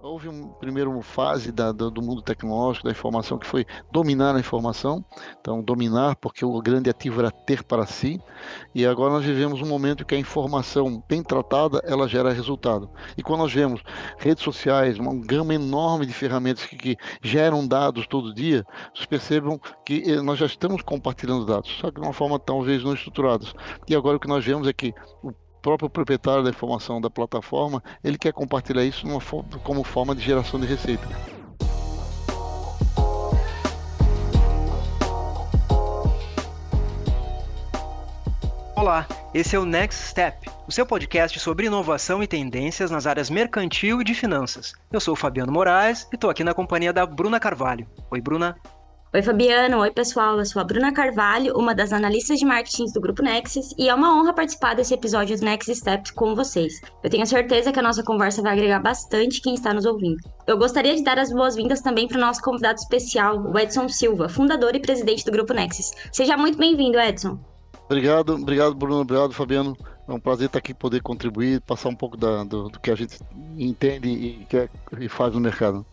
Houve uma primeira fase da, do, do, mundo tecnológico, da informação, que foi dominar a informação. Então, dominar, porque o grande ativo era ter para si. E agora nós vivemos um momento que a informação bem tratada, ela gera resultado. E quando nós vemos redes sociais, uma gama enorme de ferramentas que, que geram dados todo dia, vocês percebam que eh, nós já estamos compartilhando dados, só que de uma forma talvez não estruturada. E agora o que nós vemos é que o próprio proprietário da informação da plataforma, ele quer compartilhar isso numa, como forma de geração de receita. Olá, esse é o Next Step, o seu podcast sobre inovação e tendências nas áreas mercantil e de finanças. Eu sou o Fabiano Moraes e estou aqui na companhia da Bruna Carvalho. Oi, Bruna. Oi, Fabiano. Oi, pessoal. Eu sou a Bruna Carvalho, uma das analistas de marketing do Grupo Nexus, e é uma honra participar desse episódio do Next Steps com vocês. Eu tenho certeza que a nossa conversa vai agregar bastante quem está nos ouvindo. Eu gostaria de dar as boas-vindas também para o nosso convidado especial, o Edson Silva, fundador e presidente do Grupo Nexus. Seja muito bem-vindo, Edson. Obrigado, obrigado, Bruno. Obrigado, Fabiano. É um prazer estar aqui poder contribuir, passar um pouco da, do, do, que a gente entende e, quer, e faz no mercado.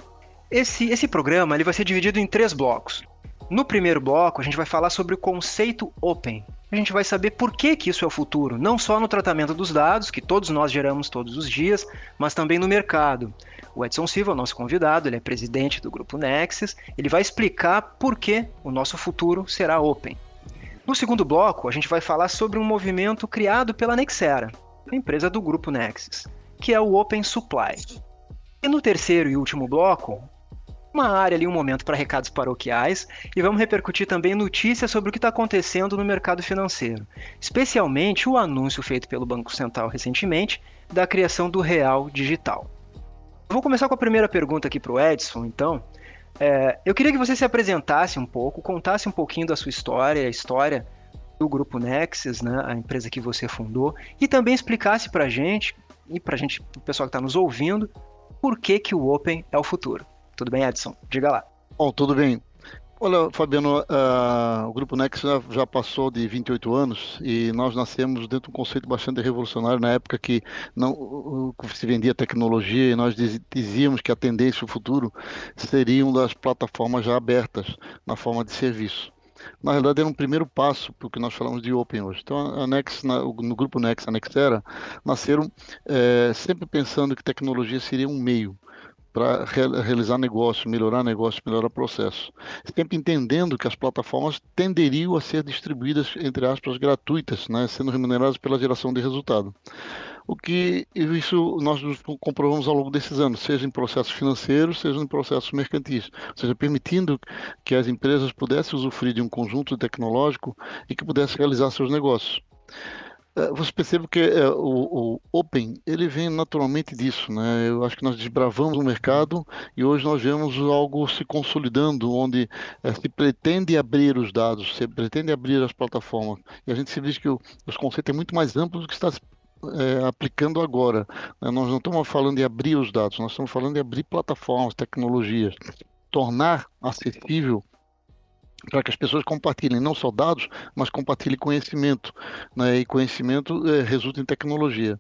Esse, esse programa ele vai ser dividido em três blocos. No primeiro bloco, a gente vai falar sobre o conceito Open. A gente vai saber por que, que isso é o futuro, não só no tratamento dos dados, que todos nós geramos todos os dias, mas também no mercado. O Edson Silva, nosso convidado, ele é presidente do grupo Nexus, ele vai explicar por que o nosso futuro será Open. No segundo bloco, a gente vai falar sobre um movimento criado pela Nexera, a empresa do grupo Nexus, que é o Open Supply. E no terceiro e último bloco, uma área ali, um momento para recados paroquiais e vamos repercutir também notícias sobre o que está acontecendo no mercado financeiro, especialmente o anúncio feito pelo Banco Central recentemente da criação do Real Digital. vou começar com a primeira pergunta aqui para o Edson, então. É, eu queria que você se apresentasse um pouco, contasse um pouquinho da sua história, a história do Grupo Nexus, né, a empresa que você fundou, e também explicasse para gente, e para gente, o pessoal que está nos ouvindo, por que, que o Open é o futuro. Tudo bem, Edson? Diga lá. Bom, tudo bem. Olha, Fabiano, uh, o Grupo Nex já, já, passou de 28 anos e nós nascemos dentro de um conceito bastante revolucionário na época que não se vendia tecnologia e nós dizíamos que a tendência, o futuro, seriam das plataformas já abertas na forma de serviço. Na realidade, era um primeiro passo para o que nós falamos de Open hoje. Então, a no grupo Nex, a Nexera, nasceram é, sempre pensando que tecnologia seria um meio para realizar negócio, melhorar negócio, melhorar processo. Sempre entendendo que as plataformas tenderiam a ser distribuídas, entre aspas, gratuitas, né, sendo remuneradas pela geração de resultado. O que isso nós comprovamos ao longo desses anos, seja em processos financeiros, seja em processos mercantis, ou seja, permitindo que as empresas pudessem usufruir de um conjunto tecnológico e que pudessem realizar seus negócios. É, você percebe que é, o, o, Open ele vem naturalmente disso, né? Eu acho que nós desbravamos o mercado e hoje nós vemos algo se consolidando, onde é, se pretende abrir os dados, se pretende abrir as plataformas. E a gente se diz que o, os conceitos é muito mais amplo do que está é, aplicando agora. Né? Nós não estamos falando de abrir os dados, nós estamos falando de abrir plataformas, tecnologias, tornar acessível para que as pessoas compartilhem não só dados, mas compartilhem conhecimento, né? e conhecimento é, resulta em tecnologia.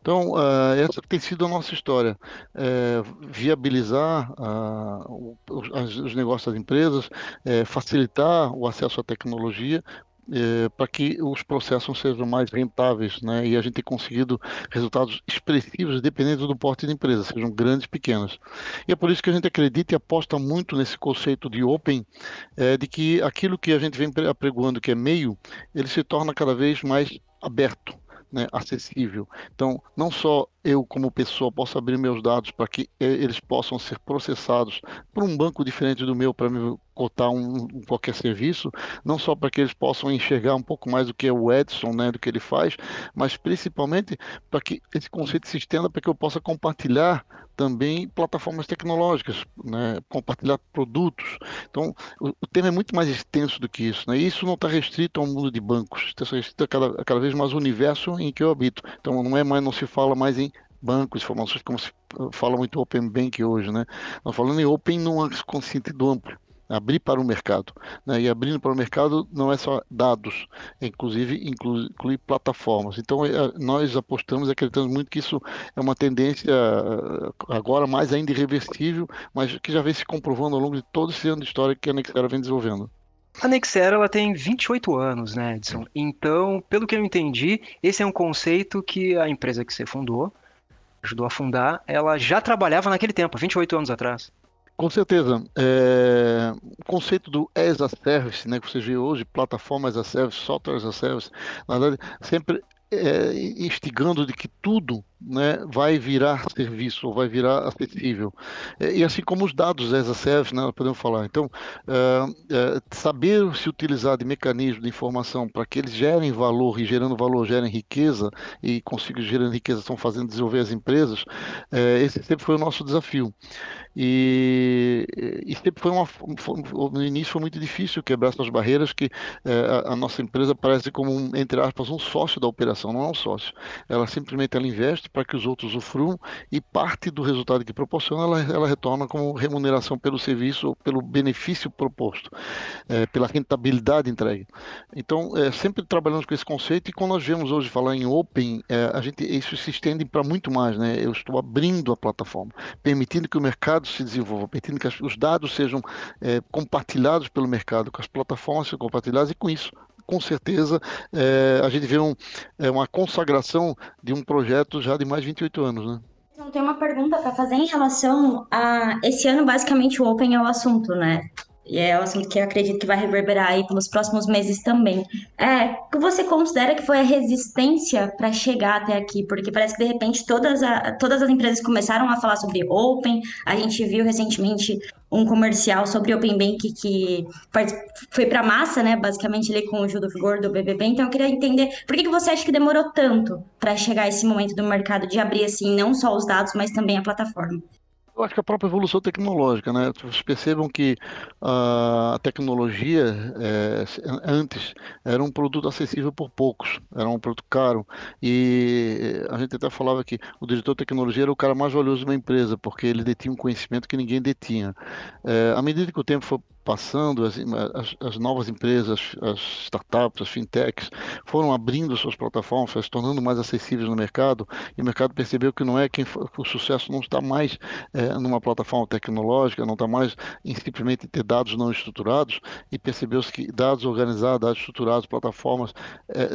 Então, uh, essa tem sido a nossa história, é, viabilizar uh, os, os, negócios das empresas, é, facilitar o acesso à tecnologia, é, para que os processos sejam mais rentáveis, né? E a gente tem conseguido resultados expressivos, dependendo do porte de empresa, sejam grandes, pequenas. E é por isso que a gente acredita e aposta muito nesse conceito de open, é, de que aquilo que a gente vem apregoando que é meio, ele se torna cada vez mais aberto. Né, acessível. Então, não só eu, como pessoa, posso abrir meus dados para que eh, eles possam ser processados por um banco diferente do meu para me cotar um, qualquer serviço, não só para que eles possam enxergar um pouco mais do que é o Edson, né, do que ele faz, mas principalmente para que esse conceito se estenda para que eu possa compartilhar também plataformas tecnológicas, né, compartilhar produtos. Então, o, o, tema é muito mais extenso do que isso. Né? E isso não está restrito ao mundo de bancos, está restrito a cada, cada vez mais ao universo em que eu habito. Então, não é mais, não se fala mais em bancos, informações como se fala muito Open Bank hoje, né? Nós falando em Open num sentido amplo abrir para o mercado. Né? E abrindo para o mercado não é só dados, é inclusive inclui, inclui plataformas. Então é, nós apostamos e acreditamos muito que isso é uma tendência agora mais ainda irreversível, mas que já vem se comprovando ao longo de todo esse ano de história que a Nexera vem desenvolvendo. A Nexera ela tem 28 anos, né, Edson? Então, pelo que eu entendi, esse é um conceito que a empresa que você fundou, ajudou a fundar, ela já trabalhava naquele tempo, 28 anos atrás. Com certeza. É, o conceito do as a service, né, que você vê hoje, plataforma as a service, software as a service, na verdade, sempre é, instigando de que tudo né, vai virar serviço, ou vai virar acessível. É, e assim como os dados as a service, né, podemos falar. Então, é, é, saber se utilizar de mecanismos de informação para que eles gerem valor e gerando valor gerem riqueza e consigam gerar riqueza, estão fazendo desenvolver as empresas, esse sempre foi o nosso desafio. E, e sempre foi uma. Foi, no início foi muito difícil quebrar essas barreiras, que a, a, nossa empresa parece como, um, entre aspas, um sócio da operação, não é um sócio. Ela simplesmente ela investe para que os outros usufruam e parte do resultado que proporciona ela, ela retorna como remuneração pelo serviço ou pelo benefício proposto, é, pela rentabilidade entregue. Então, é, sempre trabalhamos com esse conceito e quando nós vemos hoje falar em Open, é, a gente, isso se estende para muito mais. Né? Eu estou abrindo a plataforma, permitindo que o mercado se desenvolva, permitindo que os dados sejam é, compartilhados pelo mercado, que as plataformas sejam compartilhadas e com isso com certeza é, a gente vê um, é, uma consagração de um projeto já de mais de 28 anos, né? Então, tem uma pergunta para fazer em relação a esse ano basicamente o Open é o assunto, né? E é um assunto que eu acredito que vai reverberar aí pelos próximos meses também. É, o que você considera que foi a resistência para chegar até aqui? Porque parece que de repente todas, a, todas as empresas começaram a falar sobre Open. A gente viu recentemente um comercial sobre Open Bank que foi para massa, né? Basicamente ali com o Gil do Vigor do BBB. Então eu queria entender por que, que você acha que demorou tanto para chegar esse momento do mercado de abrir assim não só os dados, mas também a plataforma. Eu acho que a própria evolução tecnológica, né? Vocês percebam que a tecnologia é, antes era um produto acessível por poucos, era um produto caro. E a gente até falava que o diretor de tecnologia era o cara mais valioso de uma empresa, porque ele detinha um conhecimento que ninguém detinha. É, à medida que o tempo foi passando, as, as, as, novas empresas, as startups, as fintechs, foram abrindo suas plataformas, se tornando mais acessíveis no mercado, e o mercado percebeu que não é quem o sucesso não está mais é, numa plataforma tecnológica, não está mais em simplesmente ter dados não estruturados, e percebeu-se que dados organizados, dados estruturados, plataformas é,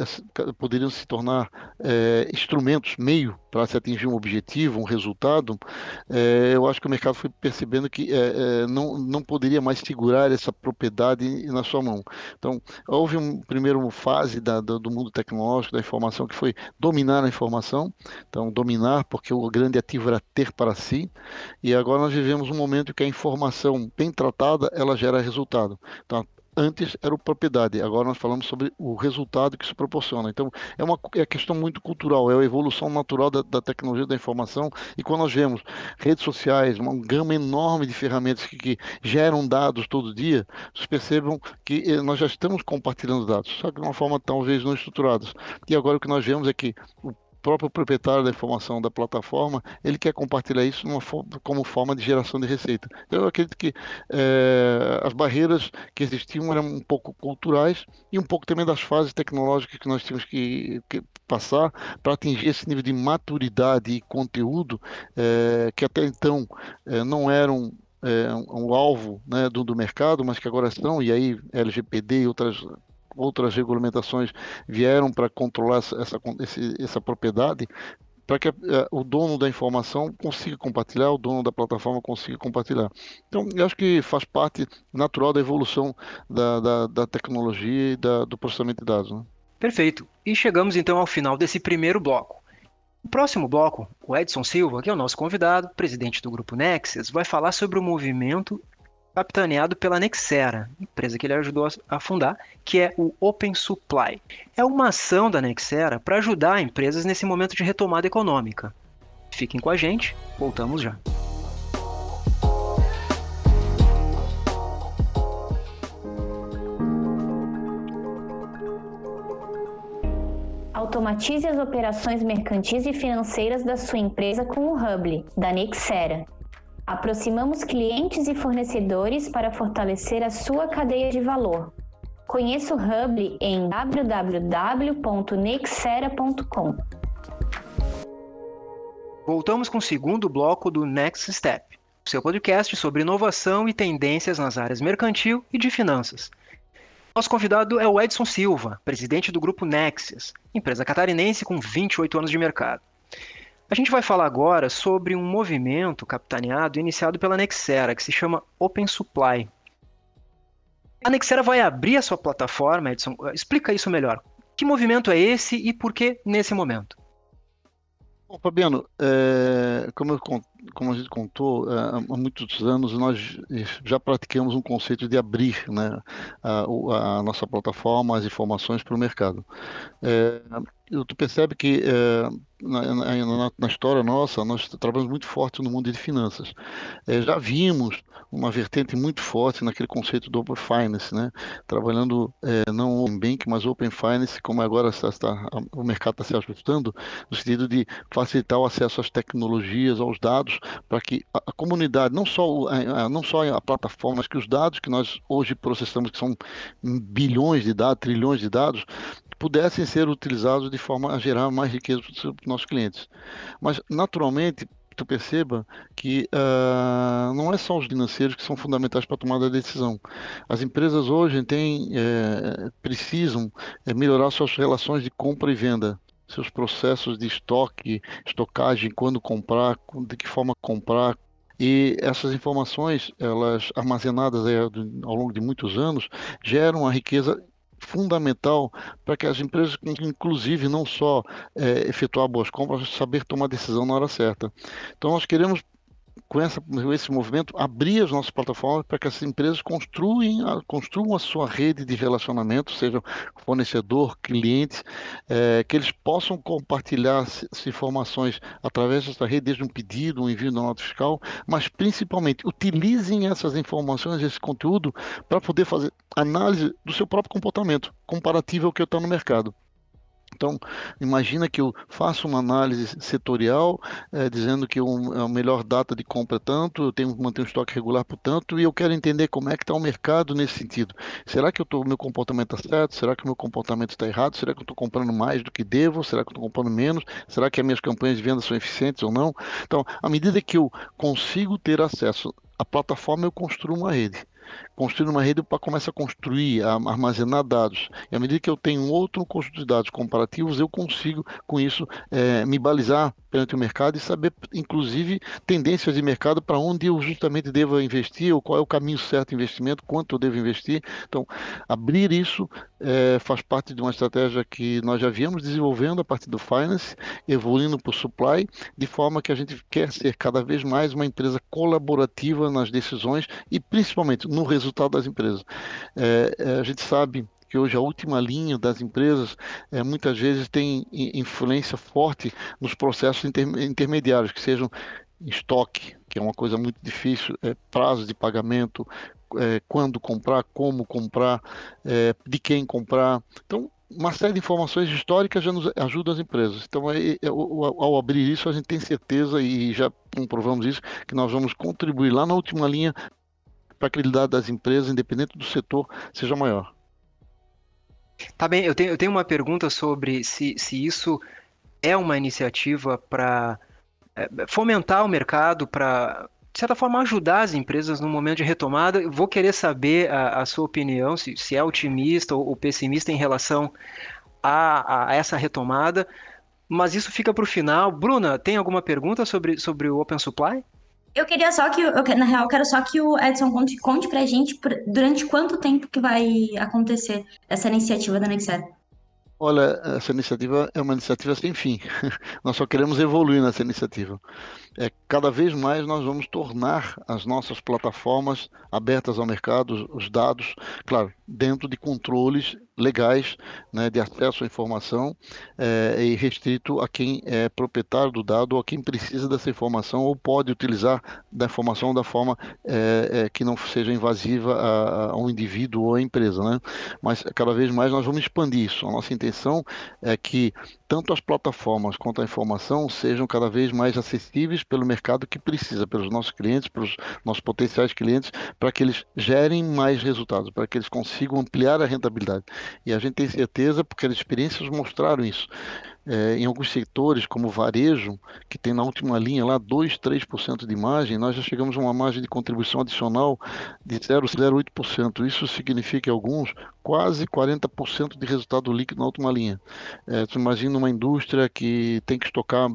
poderiam se tornar é, instrumentos, meio para se atingir um objetivo, um resultado. É, eu acho que o mercado foi percebendo que é, é, não, não poderia mais segurar essa propriedade na sua mão. Então, houve uma primeira fase da, do, do, mundo tecnológico, da informação, que foi dominar a informação. Então, dominar, porque o grande ativo era ter para si. E agora nós vivemos um momento que a informação bem tratada, ela gera resultado. Então, antes era propriedade, agora nós falamos sobre o resultado que isso proporciona. Então, é uma é questão muito cultural, é a evolução natural da, da tecnologia da informação. E quando nós vemos redes sociais, uma gama enorme de ferramentas que, que geram dados todo dia, vocês percebam que eh, nós já estamos compartilhando dados, só que de uma forma talvez não estruturada. E agora o que nós vemos é que o próprio proprietário da informação da plataforma, ele quer compartilhar isso como forma de geração de receita. Eu acredito que é, as barreiras que existiam eram um pouco culturais e um pouco também das fases tecnológicas que nós tínhamos que, que passar para atingir esse nível de maturidade e conteúdo é, que até então é, não eram é, um, um, alvo né, do, do, mercado, mas que agora são, e aí LGPD e outras outras regulamentações vieram para controlar essa, essa, essa propriedade, para que uh, o dono da informação consiga compartilhar, o dono da plataforma consiga compartilhar. Então, eu acho que faz parte natural da evolução da, da, da tecnologia e da, do processamento de dados. Né? Perfeito. E chegamos então ao final desse primeiro bloco. No próximo bloco, o Edson Silva, que é o nosso convidado, presidente do grupo Nexus, vai falar sobre o movimento capitaneado pela Nexera, empresa que ele ajudou a fundar, que é o Open Supply. É uma ação da Nexera para ajudar empresas nesse momento de retomada econômica. Fiquem com a gente, voltamos já. Automatize as operações mercantis e financeiras da sua empresa com o Hubly, da Nexera Aproximamos clientes e fornecedores para fortalecer a sua cadeia de valor. Conheça o Hub em www.nexera.com. Voltamos com o segundo bloco do Next Step, seu podcast sobre inovação e tendências nas áreas mercantil e de finanças. Nosso convidado é o Edson Silva, presidente do grupo Nexus, empresa catarinense com 28 anos de mercado. A gente vai falar agora sobre um movimento capitaneado iniciado pela Nexera, que se chama Open Supply. A Nexera vai abrir a sua plataforma, Edson. Explica isso melhor. Que movimento é esse e por que nesse momento? Bom, Fabiano, é, como, eu, como, a gente contou, é, há muitos anos nós já praticamos um conceito de abrir né, a, a nossa plataforma, as informações para o mercado. É, tu percebe que é, na, na, na, história nossa, nós trabalhamos muito forte no mundo de finanças. É, já vimos uma vertente muito forte naquele conceito do Open Finance, né? trabalhando é, não Open Bank, mas Open Finance, como agora está, está, o mercado está se ajustando, no sentido de facilitar o acesso às tecnologias, aos dados, para que a, comunidade, não só, a, não só a plataforma, mas que os dados que nós hoje processamos, que são bilhões de dados, trilhões de dados, pudessem ser utilizados de forma a gerar mais riqueza para os nossos clientes. Mas, naturalmente, tu perceba que uh, não é só os financeiros que são fundamentais para a tomada da decisão. As empresas hoje têm, é, precisam é, melhorar suas relações de compra e venda, seus processos de estoque, estocagem, quando comprar, de que forma comprar, e essas informações, elas armazenadas ao longo de muitos anos, geram uma riqueza fundamental para que as empresas, inclusive, não só é, efetuar boas compras, mas saber tomar decisão na hora certa. Então, nós queremos com essa, esse movimento, abrir as nossas plataformas para que as empresas construem, construam a sua rede de relacionamento, seja fornecedor, clientes, é, que eles possam compartilhar informações através dessa rede, desde um pedido, um envio da nota fiscal, mas principalmente utilizem essas informações, esse conteúdo, para poder fazer análise do seu próprio comportamento, comparativo ao que está no mercado. Então, imagina que eu faço uma análise setorial, é, dizendo que um, a melhor data de compra é tanto, eu tenho que manter um estoque regular por tanto, e eu quero entender como é que está o mercado nesse sentido. Será que o meu comportamento está certo? Será que o meu comportamento está errado? Será que eu estou comprando mais do que devo? Será que eu estou comprando menos? Será que as minhas campanhas de venda são eficientes ou não? Então, à medida que eu consigo ter acesso à plataforma, eu construo uma rede construir uma rede para começar a construir, a armazenar dados. E à medida que eu tenho outro conjunto de dados comparativos, eu consigo, com isso, é, me balizar perante o mercado e saber, inclusive, tendências de mercado para onde eu justamente devo investir, ou qual é o caminho certo de investimento, quanto eu devo investir. Então, abrir isso é, faz parte de uma estratégia que nós já viemos desenvolvendo a partir do Finance, evoluindo para o Supply, de forma que a gente quer ser cada vez mais uma empresa colaborativa nas decisões e principalmente no resultado das empresas. É, é a gente sabe que hoje a última linha das empresas é, muitas vezes tem influência forte nos processos inter, intermediários, que sejam estoque, que é uma coisa muito difícil, é, prazo de pagamento, é, quando comprar, como comprar, é, de quem comprar. Então, uma série de informações históricas já nos ajudam as empresas. Então, é, é, ao abrir isso, a gente tem certeza, e já comprovamos isso, que nós vamos contribuir lá na última linha para a credibilidade das empresas, independente do setor, seja maior. Tá bem, eu tenho, eu tenho uma pergunta sobre se, se isso é uma iniciativa para é, fomentar o mercado, para, de certa forma, ajudar as empresas no momento de retomada. Vou querer saber a, a sua opinião, se, se é otimista ou, ou pessimista em relação a, a, essa retomada, mas isso fica para o final. Bruna, tem alguma pergunta sobre, sobre o Open Supply? Eu queria só que, eu, na real, eu quero só que o Edson conte, conte pra gente durante quanto tempo que vai acontecer essa iniciativa da Nexer. Olha, essa iniciativa é uma iniciativa sem fim. Nós só queremos evoluir nessa iniciativa. É, cada vez mais nós vamos tornar as nossas plataformas abertas ao mercado, os dados, claro, dentro de controles legais né, de acesso à informação é, e restrito a quem é proprietário do dado ou a quem precisa dessa informação ou pode utilizar da informação da forma é, que não seja invasiva a, a, um indivíduo ou a empresa. Né? Mas cada vez mais nós vamos expandir isso. A nossa intenção é que tanto as plataformas quanto a informação sejam cada vez mais acessíveis pelo mercado que precisa, pelos nossos clientes, pelos nossos potenciais clientes, para que eles gerem mais resultados, para que eles consigam ampliar a rentabilidade. E a gente tem certeza, porque as experiências mostraram isso é, em alguns setores, como varejo, que tem na última linha lá 2, 3% de margem, nós já chegamos a uma margem de contribuição adicional de 0,08%. Isso significa, em alguns, quase 40% de resultado líquido na última linha. É, tu imagina uma indústria que tem que estocar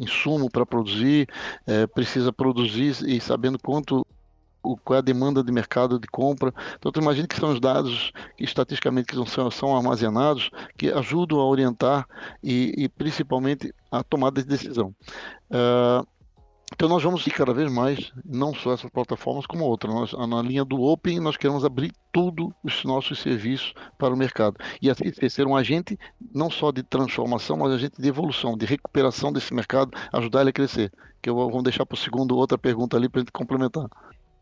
insumo para produzir, é, precisa produzir e sabendo quanto o, qual é a demanda de mercado de compra. Então, tu imagina que são os dados que estatisticamente que são, são armazenados, que ajudam a orientar e, e principalmente a tomada de decisão. Uh, então nós vamos ir cada vez mais, não só essas plataformas como outras. Nós, na linha do Open, nós queremos abrir tudo os nossos serviços para o mercado. E assim ser um agente não só de transformação, mas agente de evolução, de recuperação desse mercado, ajudar ele a crescer. Que eu vou deixar para o segundo outra pergunta ali para a gente complementar.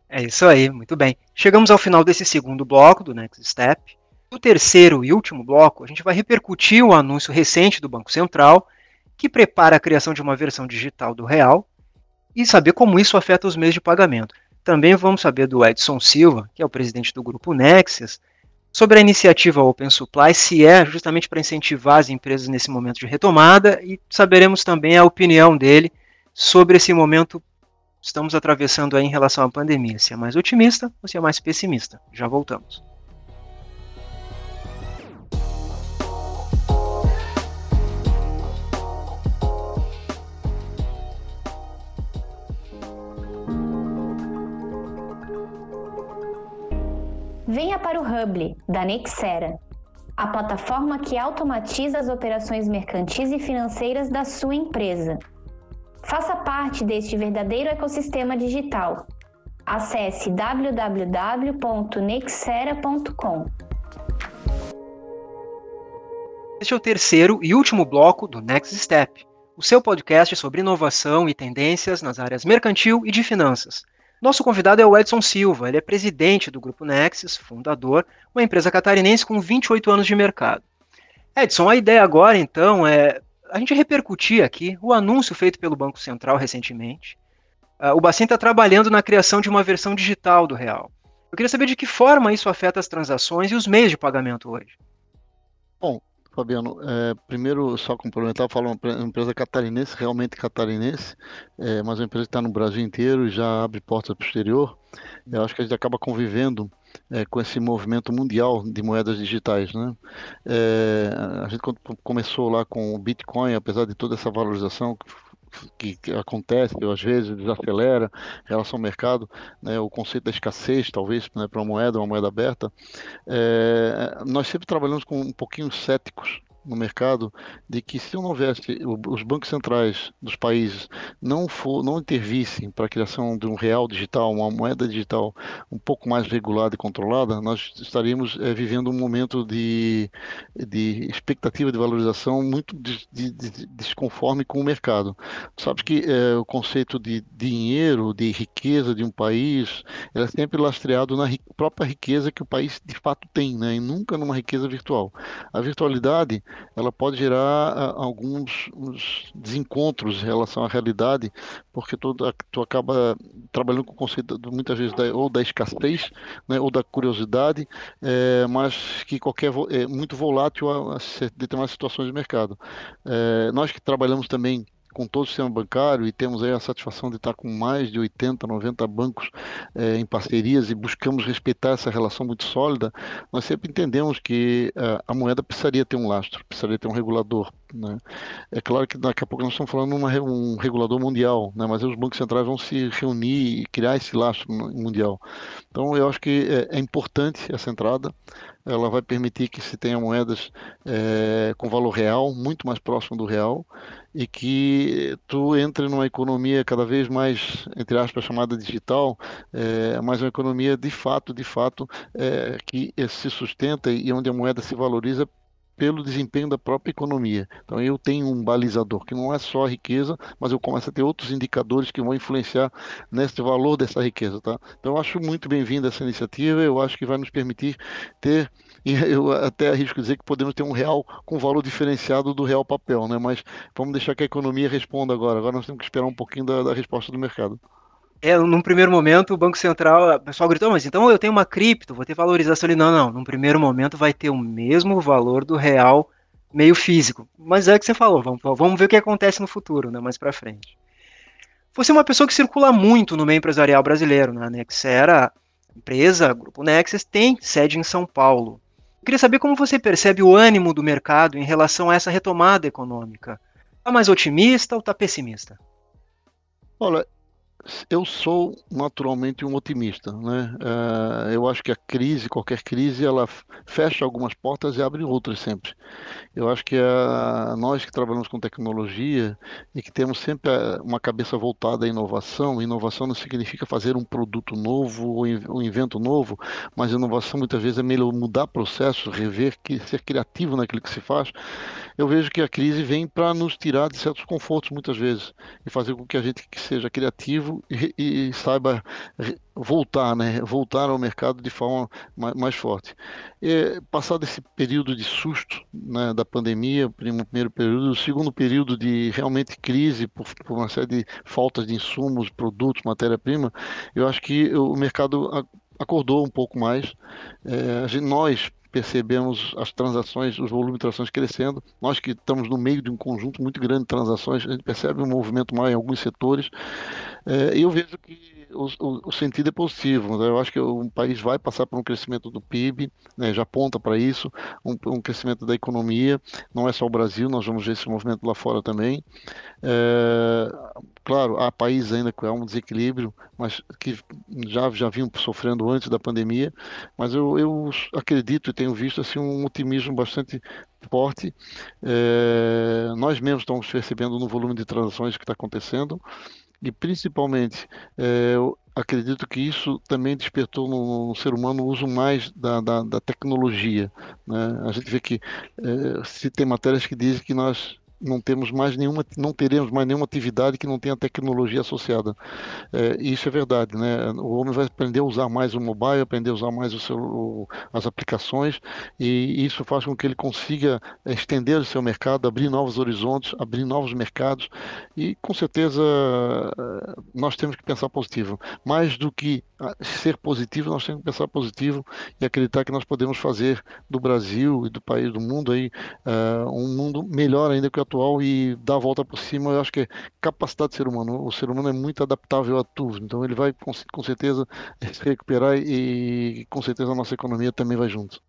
É isso aí, muito bem. Chegamos ao final desse segundo bloco do Next Step. No terceiro e último bloco, a gente vai repercutir o anúncio recente do Banco Central, que prepara a criação de uma versão digital do real, e saber como isso afeta os meios de pagamento. Também vamos saber do Edson Silva, que é o presidente do grupo Nexus, sobre a iniciativa Open Supply, se é justamente para incentivar as empresas nesse momento de retomada, e saberemos também a opinião dele sobre esse momento estamos atravessando aí em relação à pandemia? Se é mais otimista ou se é mais pessimista? Já voltamos. Venha para o Hubble, da Nexera, a plataforma que automatiza as operações mercantis e financeiras da sua empresa Faça parte deste verdadeiro ecossistema digital. Acesse www.nexera.com. Este é o terceiro e último bloco do Next Step, o seu podcast sobre inovação e tendências nas áreas mercantil e de finanças. Nosso convidado é o Edson Silva, ele é presidente do Grupo Nexus, fundador, uma empresa catarinense com 28 anos de mercado. Edson, a ideia agora então é a gente repercutir aqui o anúncio feito pelo Banco Central recentemente. Uh, o Bacen está trabalhando na criação de uma versão digital do real. Eu queria saber de que forma isso afeta as transações e os meios de pagamento hoje. Bom, Fabiano, é, primeiro só complementar, falo uma empresa catarinense, realmente catarinense, é, mas uma empresa que está no Brasil inteiro e já abre portas para o exterior. Eu acho que a gente acaba convivendo é, com esse movimento mundial de moedas digitais. Né? É, a gente quando começou lá com o Bitcoin, apesar de toda essa valorização que, que, acontece, às vezes desacelera em relação ao mercado, né, o conceito da escassez, talvez, né, para uma moeda, uma moeda aberta, é, nós sempre trabalhamos com um pouquinho céticos no mercado de que se não houvesse os bancos centrais dos países não for, não intervissem para a criação de um real digital, uma moeda digital um pouco mais regulada e controlada, nós estaríamos é, vivendo um momento de, de expectativa de valorização muito de, de, de desconforme com o mercado. Sabe que é, o conceito de dinheiro, de riqueza de um país, é sempre lastreado na ri própria riqueza que o país de fato tem, né? e nunca numa riqueza virtual. A virtualidade ela pode gerar ah, alguns desencontros em relação à realidade, porque tu, tu acaba trabalhando com o conceito muitas vezes da, ou da escassez, né, ou da curiosidade, é, mas que qualquer é muito volátil a, a determinadas situações de mercado. É, nós que trabalhamos também com todo o sistema bancário e temos aí a satisfação de estar com mais de 80, 90 bancos é, em parcerias e buscamos respeitar essa relação muito sólida, nós sempre entendemos que uh, a moeda precisaria ter um lastro, precisaria ter um regulador. Né? É claro que daqui a pouco nós estamos falando de um regulador mundial, né? mas os bancos centrais vão se reunir e criar esse lastro mundial. Então eu acho que é, é importante essa entrada ela vai permitir que se tenha moedas é, com valor real, muito mais próximo do real, e que tu entre numa economia cada vez mais, entre aspas, chamada digital, é, mas uma economia de fato, de fato, é, que se sustenta e onde a moeda se valoriza pelo desempenho da própria economia. Então eu tenho um balizador que não é só a riqueza, mas eu começo a ter outros indicadores que vão influenciar nesse valor dessa riqueza, tá? Então eu acho muito bem-vinda essa iniciativa, eu acho que vai nos permitir ter e eu até arrisco dizer que podemos ter um real com valor diferenciado do real papel, né? Mas vamos deixar que a economia responda agora. Agora nós temos que esperar um pouquinho da, da resposta do mercado. É, num primeiro momento, o Banco Central, o pessoal gritou, mas então eu tenho uma cripto, vou ter valorização ali. Não, não, num primeiro momento vai ter o mesmo valor do real meio físico. Mas é o que você falou, vamos, vamos ver o que acontece no futuro, né, mais para frente. Você é uma pessoa que circula muito no meio empresarial brasileiro, né? A Nexera, empresa, Grupo Nexus, tem sede em São Paulo. Eu queria saber como você percebe o ânimo do mercado em relação a essa retomada econômica. Está mais otimista ou está pessimista? Olha, eu sou naturalmente um otimista, né? Uh, eu acho que a crise, qualquer crise, ela fecha algumas portas e abre outras sempre. Eu acho que uh, nós que trabalhamos com tecnologia e que temos sempre uh, uma cabeça voltada à inovação, inovação não significa fazer um produto novo ou um invento novo, mas inovação muitas vezes é melhor mudar processos, rever, que, ser criativo naquilo que se faz. Eu vejo que a crise vem para nos tirar de certos confortos muitas vezes e fazer com que a gente que seja criativo e, e saiba voltar, né? voltar ao mercado de forma mais, mais forte. E, passado esse período de susto né, da pandemia, primeiro período, o segundo período de realmente crise por, por uma série de faltas de insumos, produtos, matéria-prima, eu acho que o mercado acordou um pouco mais. É, nós percebemos as transações, os volumes de transações crescendo. Nós que estamos no meio de um conjunto muito grande de transações, a gente percebe um movimento maior em alguns setores. É, eu vejo que o, o, o, sentido é positivo. Né? Eu acho que o país vai passar por um crescimento do PIB, né? já aponta para isso, um, um, crescimento da economia. Não é só o Brasil, nós vamos ver esse movimento lá fora também. É, claro, há países ainda com um desequilíbrio, mas que já, já vinham sofrendo antes da pandemia. Mas eu, eu acredito e tenho visto assim, um otimismo bastante forte. É, nós mesmos estamos percebendo no volume de transações que está acontecendo. E principalmente, é, acredito que isso também despertou no, no ser humano o uso mais da, da, da tecnologia. Né? A gente vê que é, se tem matérias que dizem que nós não temos mais nenhuma, não teremos mais nenhuma atividade que não tenha tecnologia associada. É, isso é verdade, né? O homem vai aprender a usar mais o mobile, aprender a usar mais o seu, o, as aplicações e isso faz com que ele consiga estender o seu mercado, abrir novos horizontes, abrir novos mercados e com certeza nós temos que pensar positivo. Mais do que ser positivo, nós temos que pensar positivo e acreditar que nós podemos fazer do Brasil e do país, do mundo aí, uh, um mundo melhor ainda que o e dar a volta por cima. Eu acho que é capacidade do ser humano. O ser humano é muito adaptável a tudo, então ele vai com, com certeza se recuperar e com certeza a nossa economia também vai junto.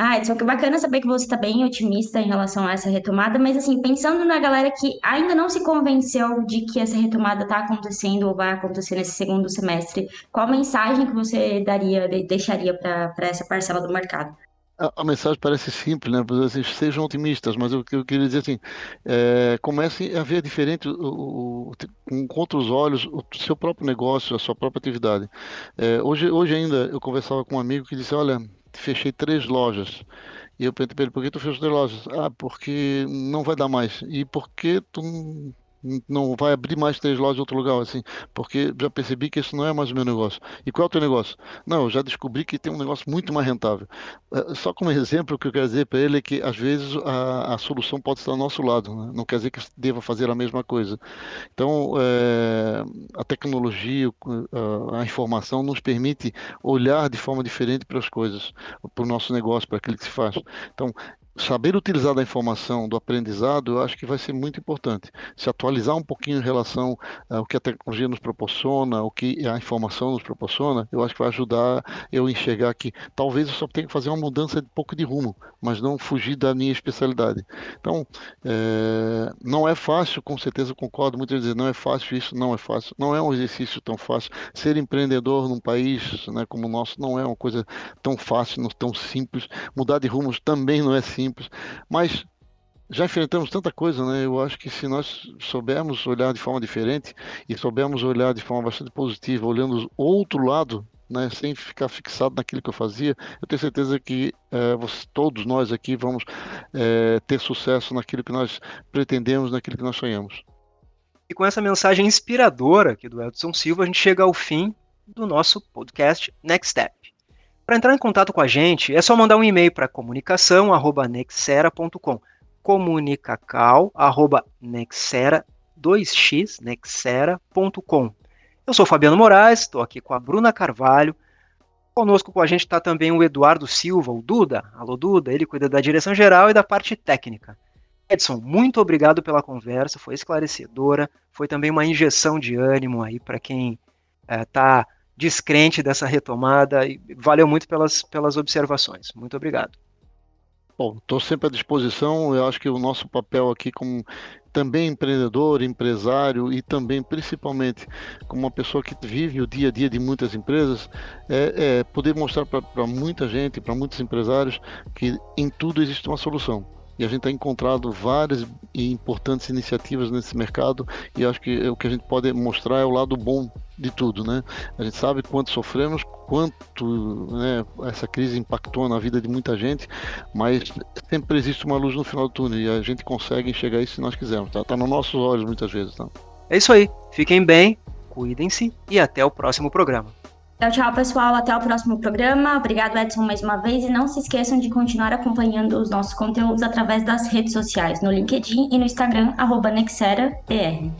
Ah, só que bacana saber que você está bem otimista em relação a essa retomada, mas assim, pensando na galera que ainda não se convenceu de que essa retomada está acontecendo ou vai acontecer nesse segundo semestre, qual mensagem que você daria, deixaria para essa parcela do mercado? A, mensagem parece simples, né? Assim, sejam otimistas, mas eu, eu queria dizer assim, é, comecem a ver diferente, o, o, outros olhos, o seu próprio negócio, a sua própria atividade. É, hoje, hoje ainda eu conversava com um amigo que disse, olha, fechei três lojas. E eu perguntei para ele, por que tu fechou três lojas? Ah, porque não vai dar mais. E por que tu não vai abrir mais três lojas em outro lugar, assim, porque já percebi que isso não é mais o meu negócio. E qual é o teu negócio? Não, eu já descobri que tem um negócio muito mais rentável. É, só como exemplo, o que eu quero dizer para ele é que, às vezes, a, a solução pode estar ao nosso lado, né? não quer dizer que deva fazer a mesma coisa. Então, é, a tecnologia, a, a informação nos permite olhar de forma diferente para as coisas, para o nosso negócio, para aquilo que se faz. Então, saber utilizar da informação, do aprendizado, eu acho que vai ser muito importante. Se atualizar um pouquinho em relação ao que a tecnologia nos proporciona, o que a informação nos proporciona, eu acho que vai ajudar eu enxergar que talvez eu só tenha que fazer uma mudança de pouco de rumo, mas não fugir da minha especialidade. Então, é, não é fácil, com certeza concordo, muitas vezes não é fácil isso, não é fácil, não é um exercício tão fácil. Ser empreendedor num país né, como o nosso não é uma coisa tão fácil, não tão simples. Mudar de rumos também não é simples simples, mas já enfrentamos tanta coisa, né? Eu acho que se nós soubermos olhar de forma diferente e soubermos olhar de forma bastante positiva, olhando o outro lado, né, sem ficar fixado naquilo que eu fazia, eu tenho certeza que é, você, todos nós aqui vamos é, ter sucesso naquilo que nós pretendemos, naquilo que nós sonhamos. E com essa mensagem inspiradora aqui do Edson Silva, a gente chega ao fim do nosso podcast Next Step. Para entrar em contato com a gente, é só mandar um e-mail para comunicação@nexera.com. comunicacal@nexera 2x nexera.com. Eu sou Fabiano Moraes, estou aqui com a Bruna Carvalho. Conosco com a gente está também o Eduardo Silva, o Duda. Alô, Duda, ele cuida da direção geral e da parte técnica. Edson, muito obrigado pela conversa, foi esclarecedora, foi também uma injeção de ânimo aí para quem está é, descrente dessa retomada e valeu muito pelas, pelas observações. Muito obrigado. Bom, estou sempre à disposição. Eu acho que o nosso papel aqui como também empreendedor, empresário e também, principalmente, como uma pessoa que vive o dia a dia de muitas empresas, é, é poder mostrar para muita gente, para muitos empresários, que em tudo existe uma solução e a gente tem encontrado várias e importantes iniciativas nesse mercado e acho que o que a gente pode mostrar é o lado bom de tudo, né? A gente sabe quanto sofremos, quanto né, essa crise impactou na vida de muita gente, mas sempre existe uma luz no final do túnel e a gente consegue enxergar isso se nós quisermos, tá? Tá nos nossos olhos muitas vezes, tá? É isso aí. Fiquem bem, cuidem-se e até o próximo programa. Tchau, tchau, pessoal. Até o próximo programa. Obrigado, Edson, mais uma vez. E não se esqueçam de continuar acompanhando os nossos conteúdos através das redes sociais, no LinkedIn e no Instagram, NexeraBR.